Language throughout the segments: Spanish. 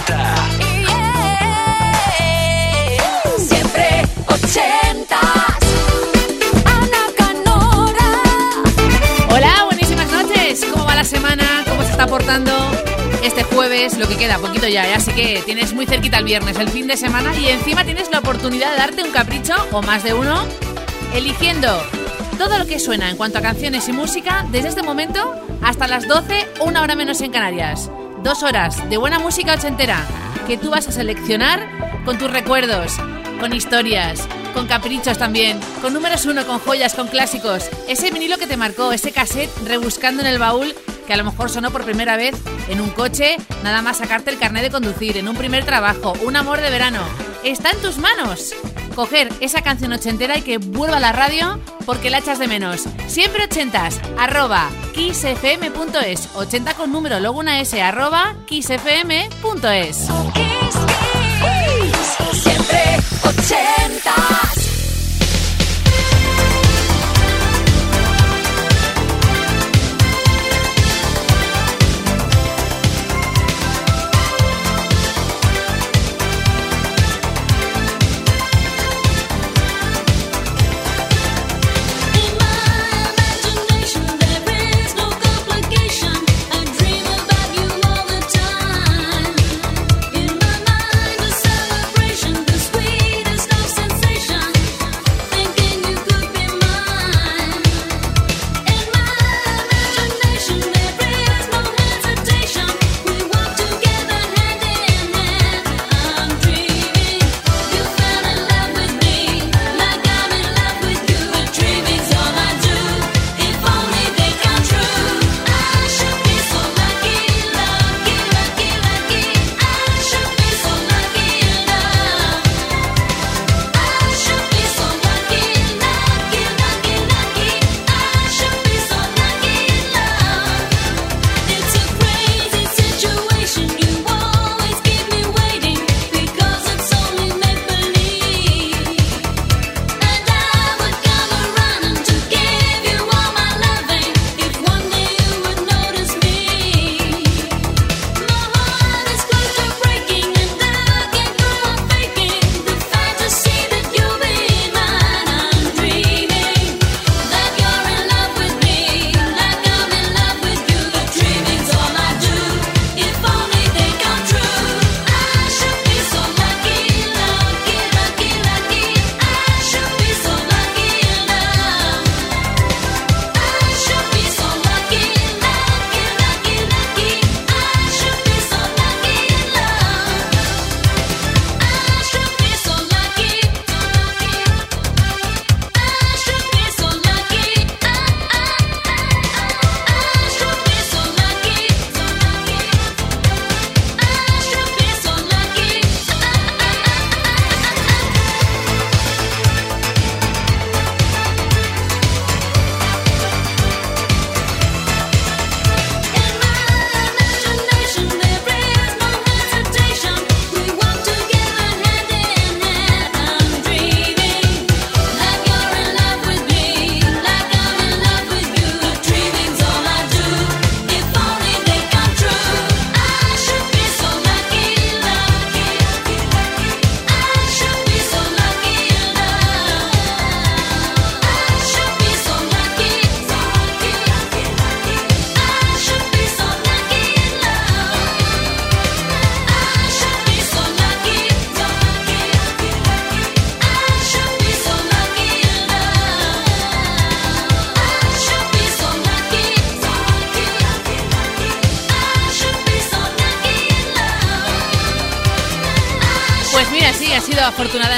80. Siempre 80. Ana Canora. Hola, buenísimas noches. ¿Cómo va la semana? ¿Cómo se está portando? Este jueves, lo que queda, poquito ya, ¿eh? así que tienes muy cerquita el viernes, el fin de semana, y encima tienes la oportunidad de darte un capricho, o más de uno, eligiendo todo lo que suena en cuanto a canciones y música desde este momento hasta las 12, una hora menos en Canarias. Dos horas de buena música ochentera que tú vas a seleccionar con tus recuerdos, con historias, con caprichos también, con números uno, con joyas, con clásicos. Ese vinilo que te marcó, ese cassette rebuscando en el baúl que a lo mejor sonó por primera vez en un coche, nada más sacarte el carnet de conducir, en un primer trabajo, un amor de verano. Está en tus manos. Coger esa canción ochentera y que vuelva a la radio porque la echas de menos. Siempre ochentas, arroba kissfm.es. 80 con número, luego una S, arroba kissfm.es. Kiss, kiss. Siempre 80.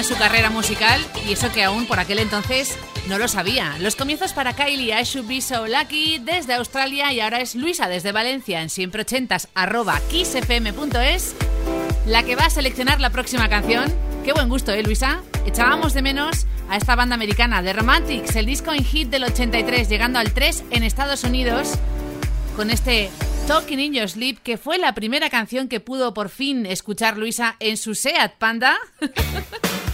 Su carrera musical y eso que aún por aquel entonces no lo sabía. Los comienzos para Kylie, I Should Be So Lucky, desde Australia y ahora es Luisa desde Valencia en siempre ochentas arroba kissfm.es, la que va a seleccionar la próxima canción. Qué buen gusto, ¿eh, Luisa? Echábamos de menos a esta banda americana, The Romantics, el disco en hit del 83, llegando al 3 en Estados Unidos, con este Talking in Your Sleep, que fue la primera canción que pudo por fin escuchar Luisa en su Seat Panda.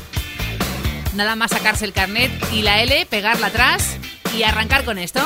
Nada más sacarse el carnet y la L, pegarla atrás y arrancar con esto.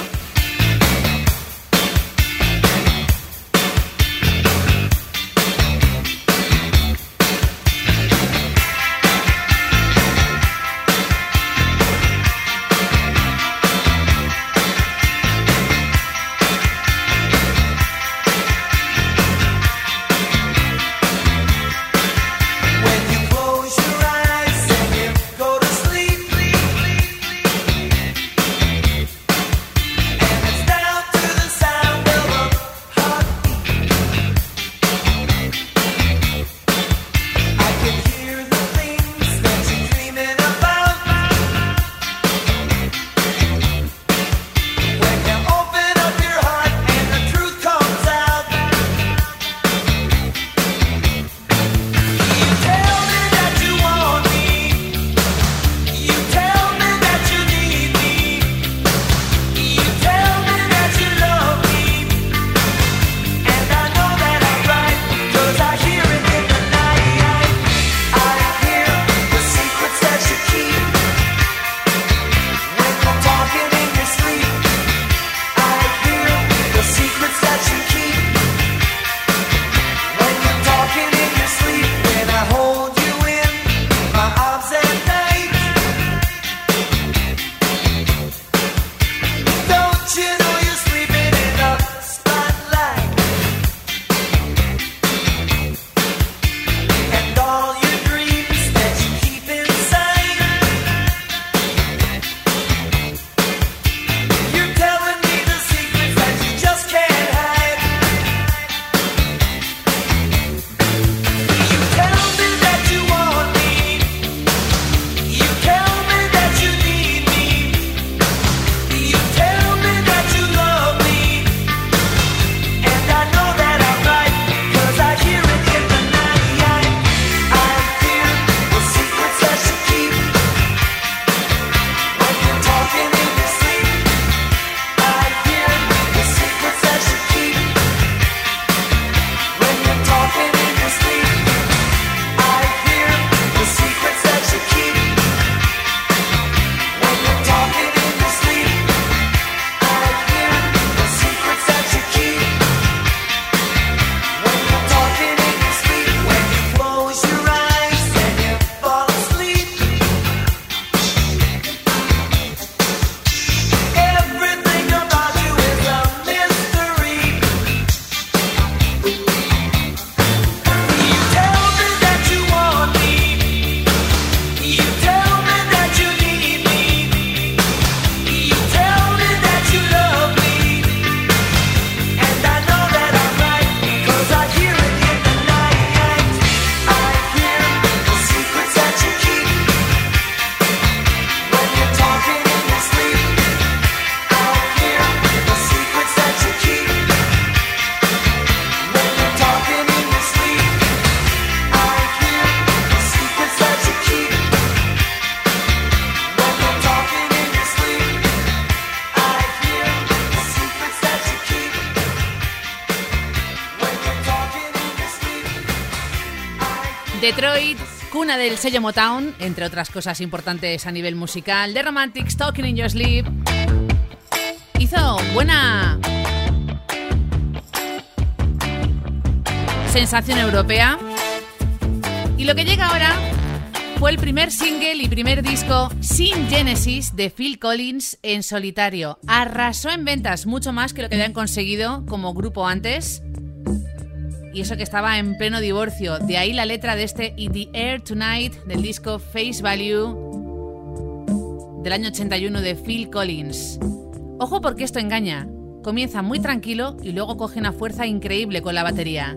Del sello Motown, entre otras cosas importantes a nivel musical, The Romantics, Talking in Your Sleep. Hizo buena sensación europea. Y lo que llega ahora fue el primer single y primer disco sin Genesis de Phil Collins en solitario. Arrasó en ventas mucho más que lo que habían conseguido como grupo antes. Y eso que estaba en pleno divorcio. De ahí la letra de este In the Air Tonight del disco Face Value del año 81 de Phil Collins. Ojo porque esto engaña. Comienza muy tranquilo y luego coge una fuerza increíble con la batería.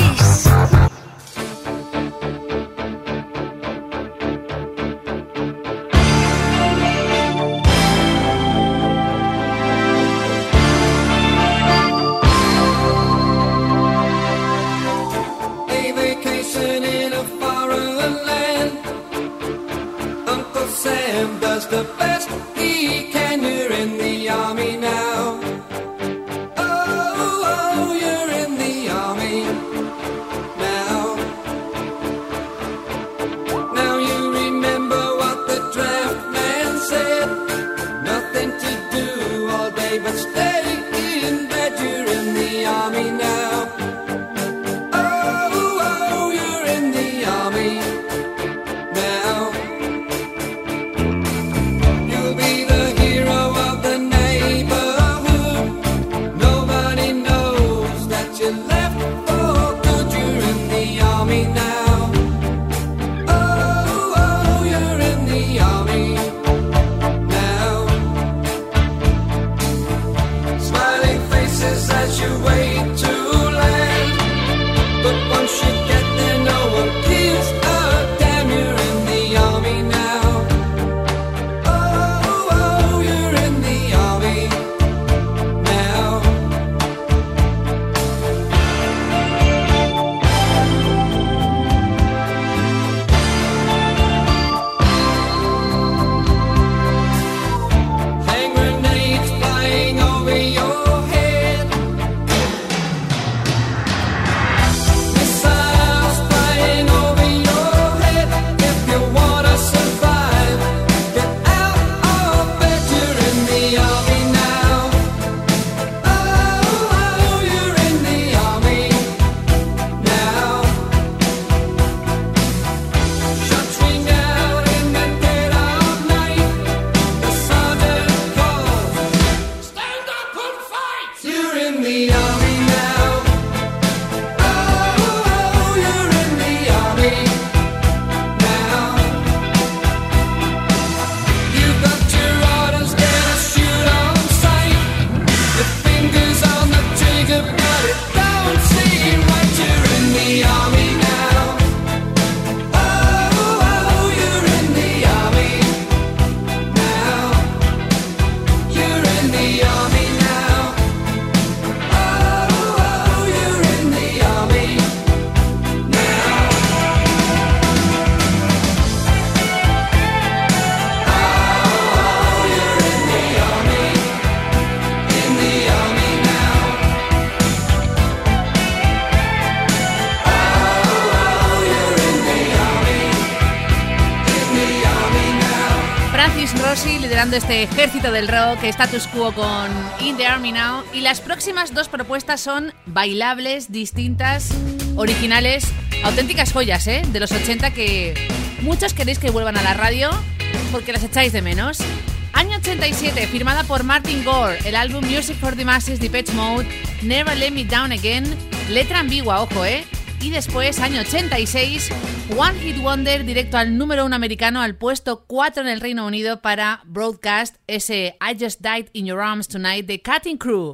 Liderando este ejército del rock, status quo con In the Army Now. Y las próximas dos propuestas son bailables, distintas, originales, auténticas joyas ¿eh? de los 80 que muchos queréis que vuelvan a la radio porque las echáis de menos. Año 87, firmada por Martin Gore, el álbum Music for the Masses, Depeche Mode, Never Let Me Down Again, letra ambigua, ojo, ¿eh? Y después, año 86, One Hit Wonder directo al número 1 americano, al puesto 4 en el Reino Unido para Broadcast, ese I Just Died in Your Arms Tonight de Cutting Crew.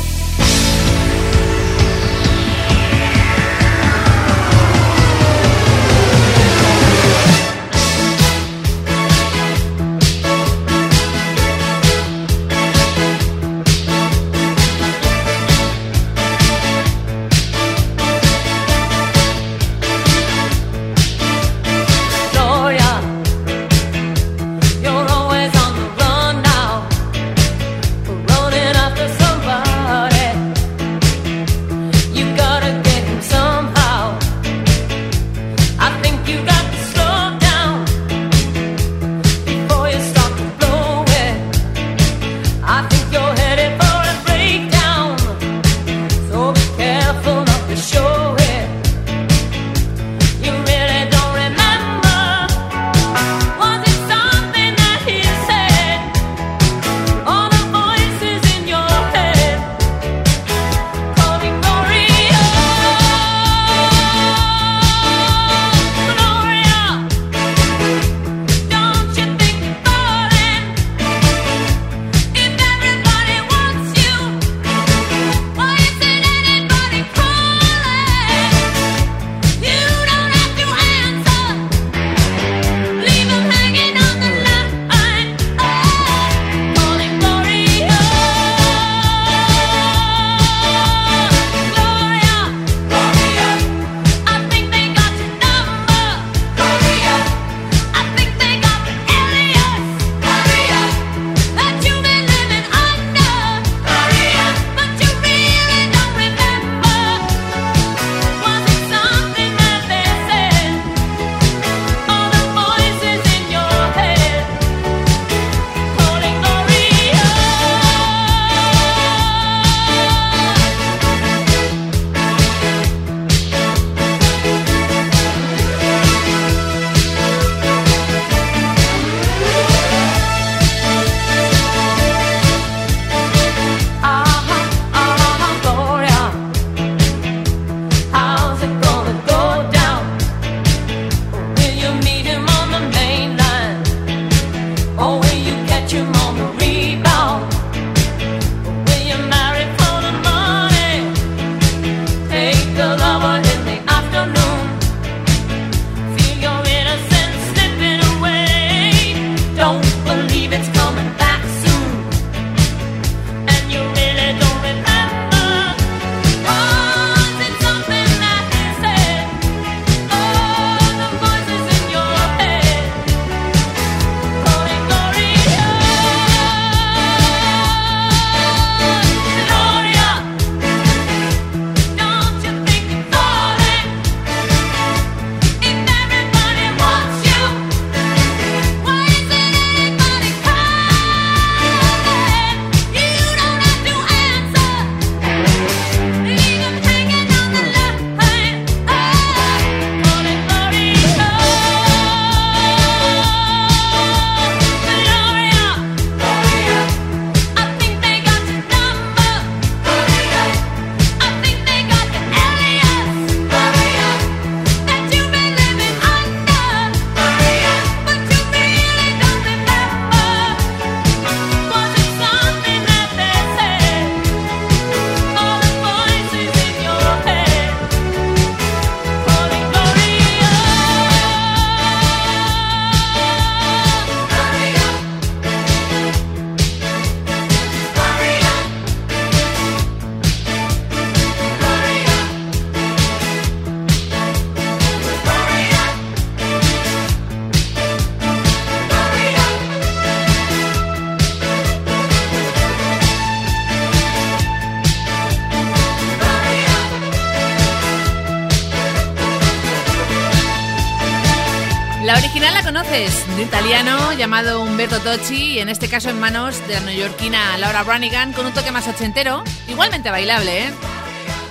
Y en este caso en manos de la neoyorquina Laura Branigan, con un toque más ochentero, igualmente bailable, ¿eh?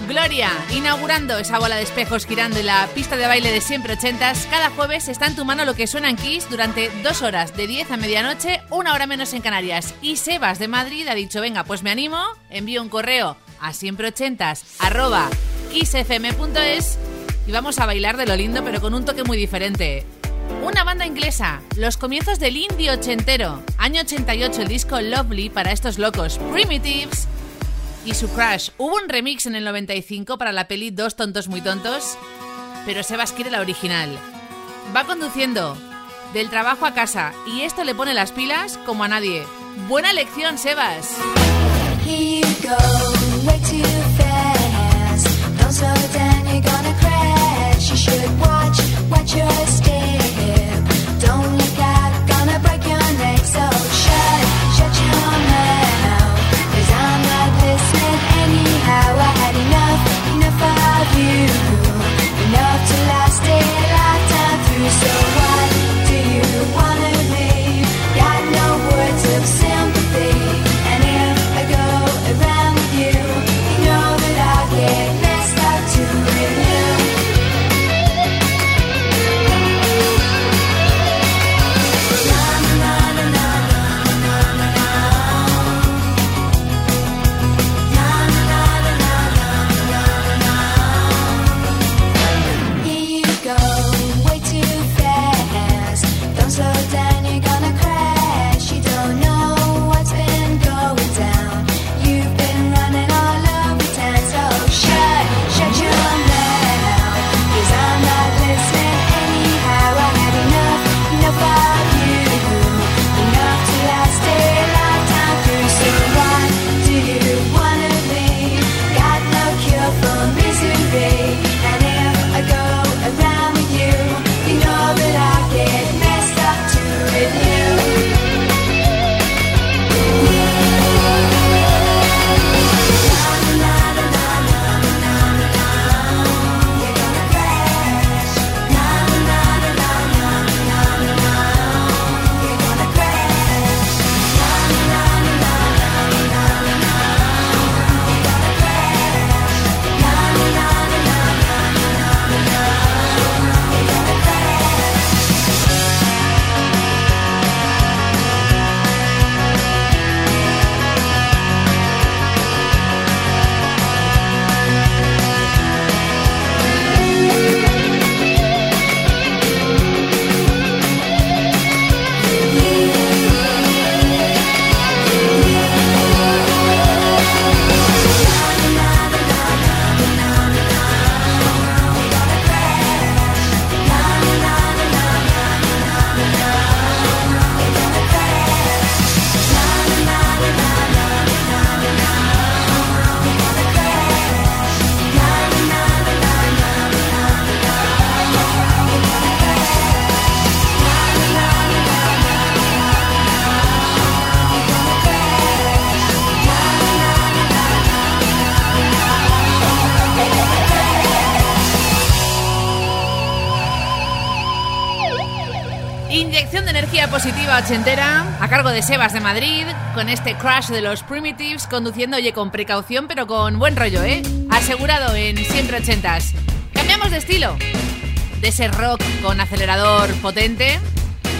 Gloria, inaugurando esa bola de espejos girando en la pista de baile de siempre ochentas, cada jueves está en tu mano lo que suena en Kiss durante dos horas, de 10 a medianoche, una hora menos en Canarias. Y Sebas de Madrid ha dicho, venga, pues me animo, envío un correo a siempreochentas, arroba, kissfm.es y vamos a bailar de lo lindo pero con un toque muy diferente. Una banda inglesa, los comienzos del indie ochentero, año 88 el disco Lovely para estos locos, Primitives y su Crash. Hubo un remix en el 95 para la peli Dos tontos muy tontos, pero Sebas quiere la original. Va conduciendo del trabajo a casa y esto le pone las pilas como a nadie. Buena lección, Sebas. Positiva ochentera a cargo de Sebas de Madrid con este crash de los Primitives conduciendo, oye, con precaución pero con buen rollo, ¿eh? Asegurado en siempre ochentas. Cambiamos de estilo. De ese rock con acelerador potente,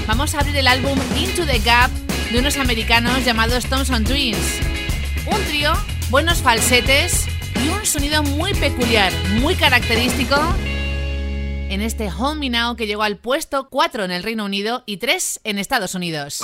vamos a abrir el álbum Into the Gap de unos americanos llamados Thompson Twins. Un trío, buenos falsetes y un sonido muy peculiar, muy característico en este Hold Me Now que llegó al puesto 4 en el Reino Unido y 3 en Estados Unidos.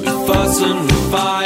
We fuss and we fight.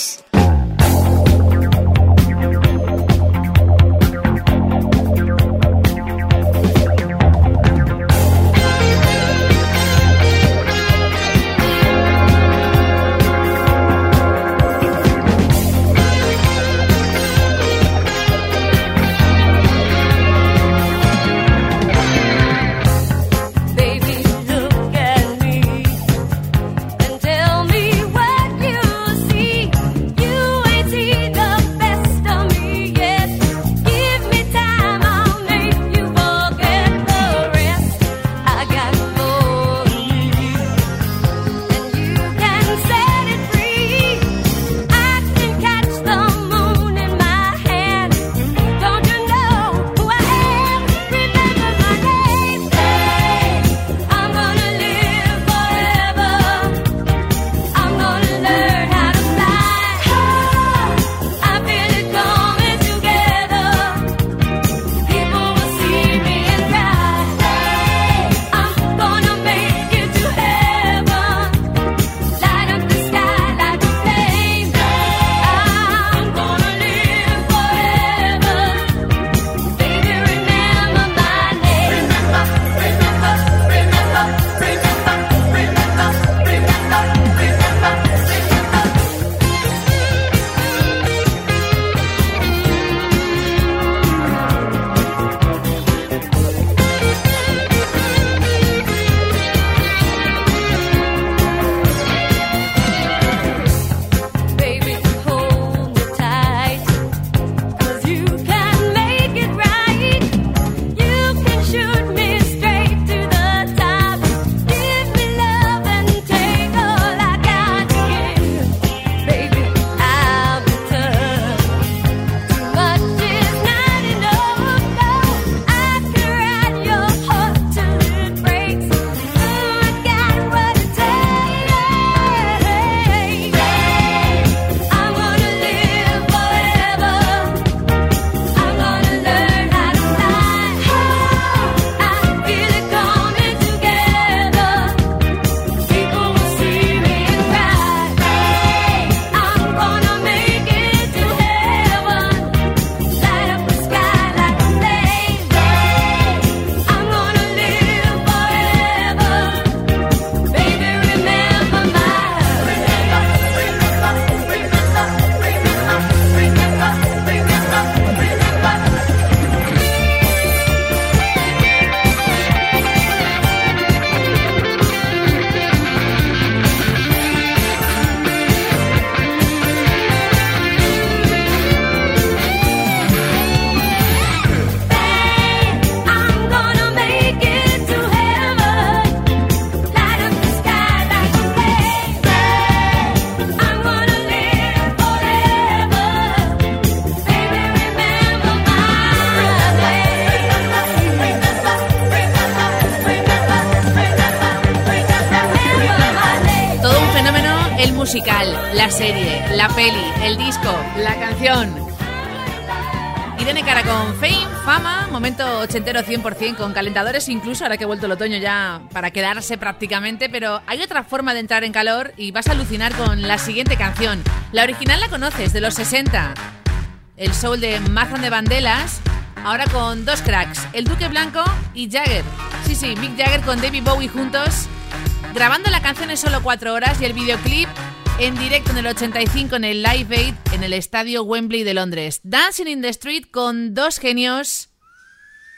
100% con calentadores incluso, ahora que ha vuelto el otoño ya para quedarse prácticamente, pero hay otra forma de entrar en calor y vas a alucinar con la siguiente canción. La original la conoces, de los 60. El soul de Mazan de Bandelas, ahora con dos cracks, el Duque Blanco y Jagger. Sí, sí, Mick Jagger con David Bowie juntos, grabando la canción en solo cuatro horas y el videoclip en directo en el 85 en el Live Aid en el estadio Wembley de Londres. Dancing in the Street con dos genios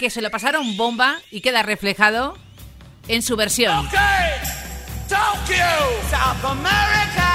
que se lo pasaron bomba y queda reflejado en su versión. Okay. Tokyo, South America,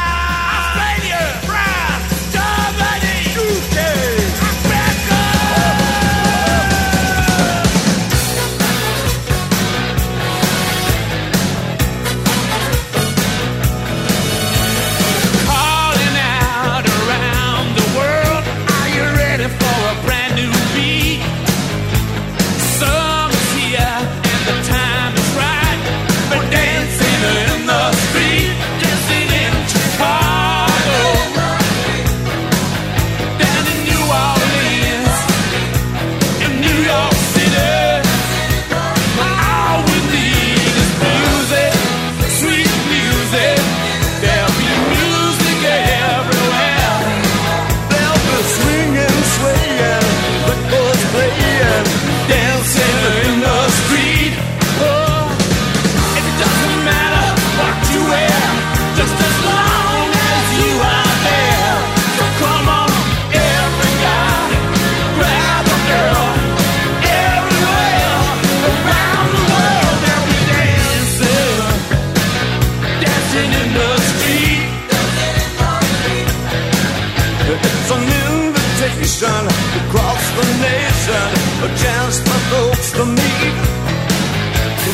invitation across the nation, a chance for folks to meet.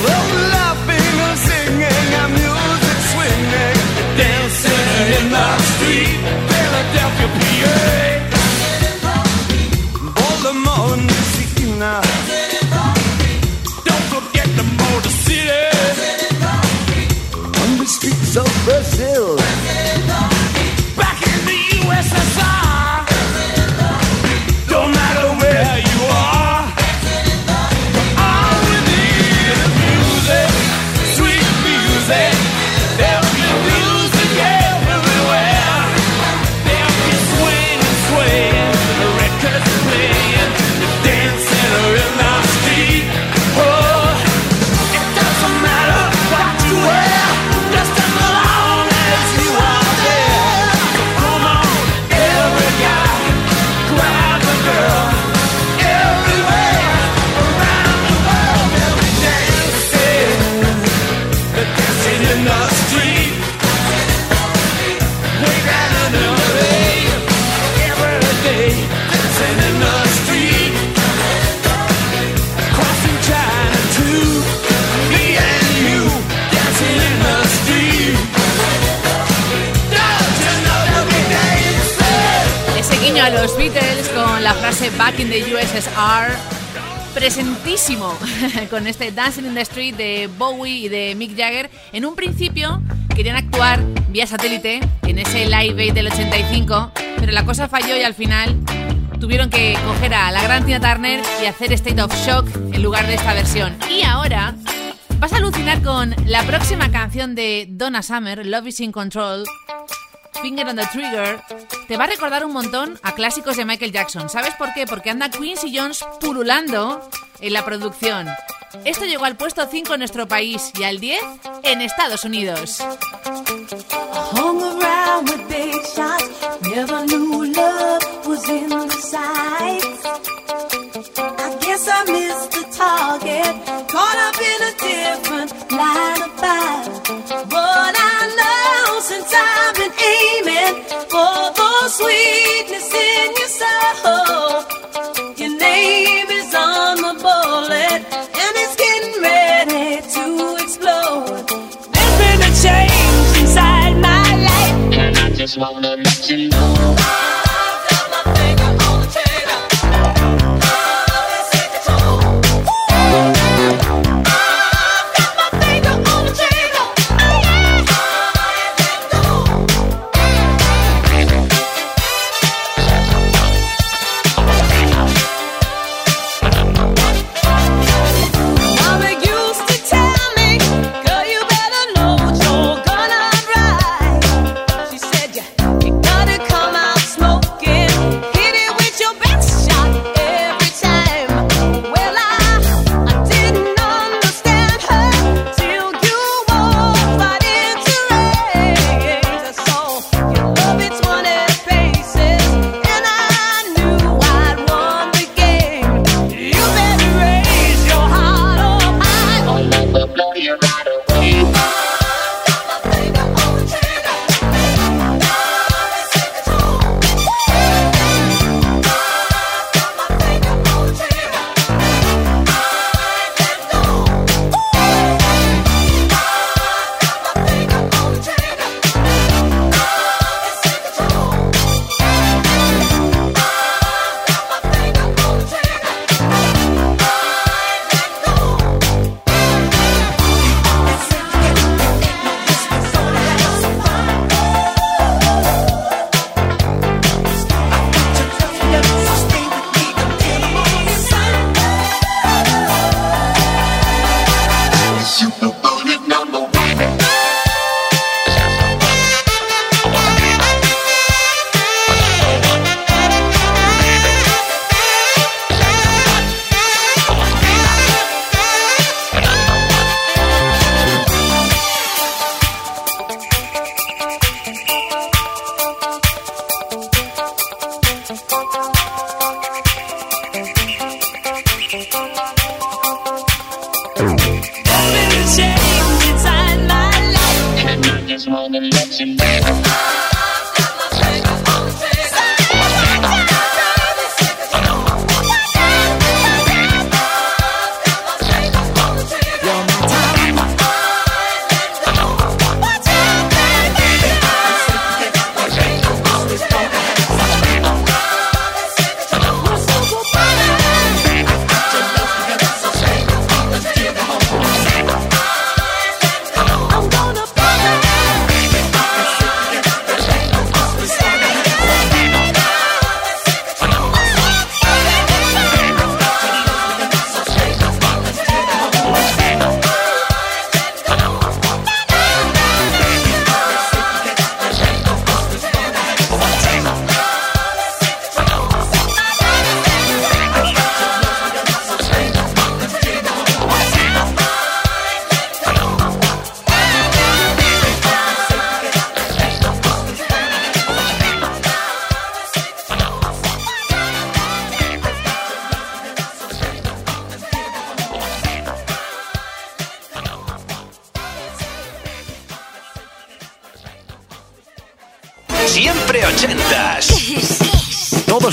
Well, laughing and singing and music swinging, dancing in the con la frase Back in the USSR. Presentísimo con este Dancing in the Street de Bowie y de Mick Jagger. En un principio querían actuar vía satélite en ese Live Aid del 85, pero la cosa falló y al final tuvieron que coger a la gran Tina Turner y hacer State of Shock en lugar de esta versión. Y ahora vas a alucinar con la próxima canción de Donna Summer, Love is in Control. Finger on the Trigger, te va a recordar un montón a clásicos de Michael Jackson. ¿Sabes por qué? Porque anda Quincy Jones pululando en la producción. Esto llegó al puesto 5 en nuestro país y al 10 en Estados Unidos. I guess I missed the target, caught up in a different sweetness in your soul, your name is on the bullet and it's getting ready to explode. There's been a change inside my life. And I just wanna let you know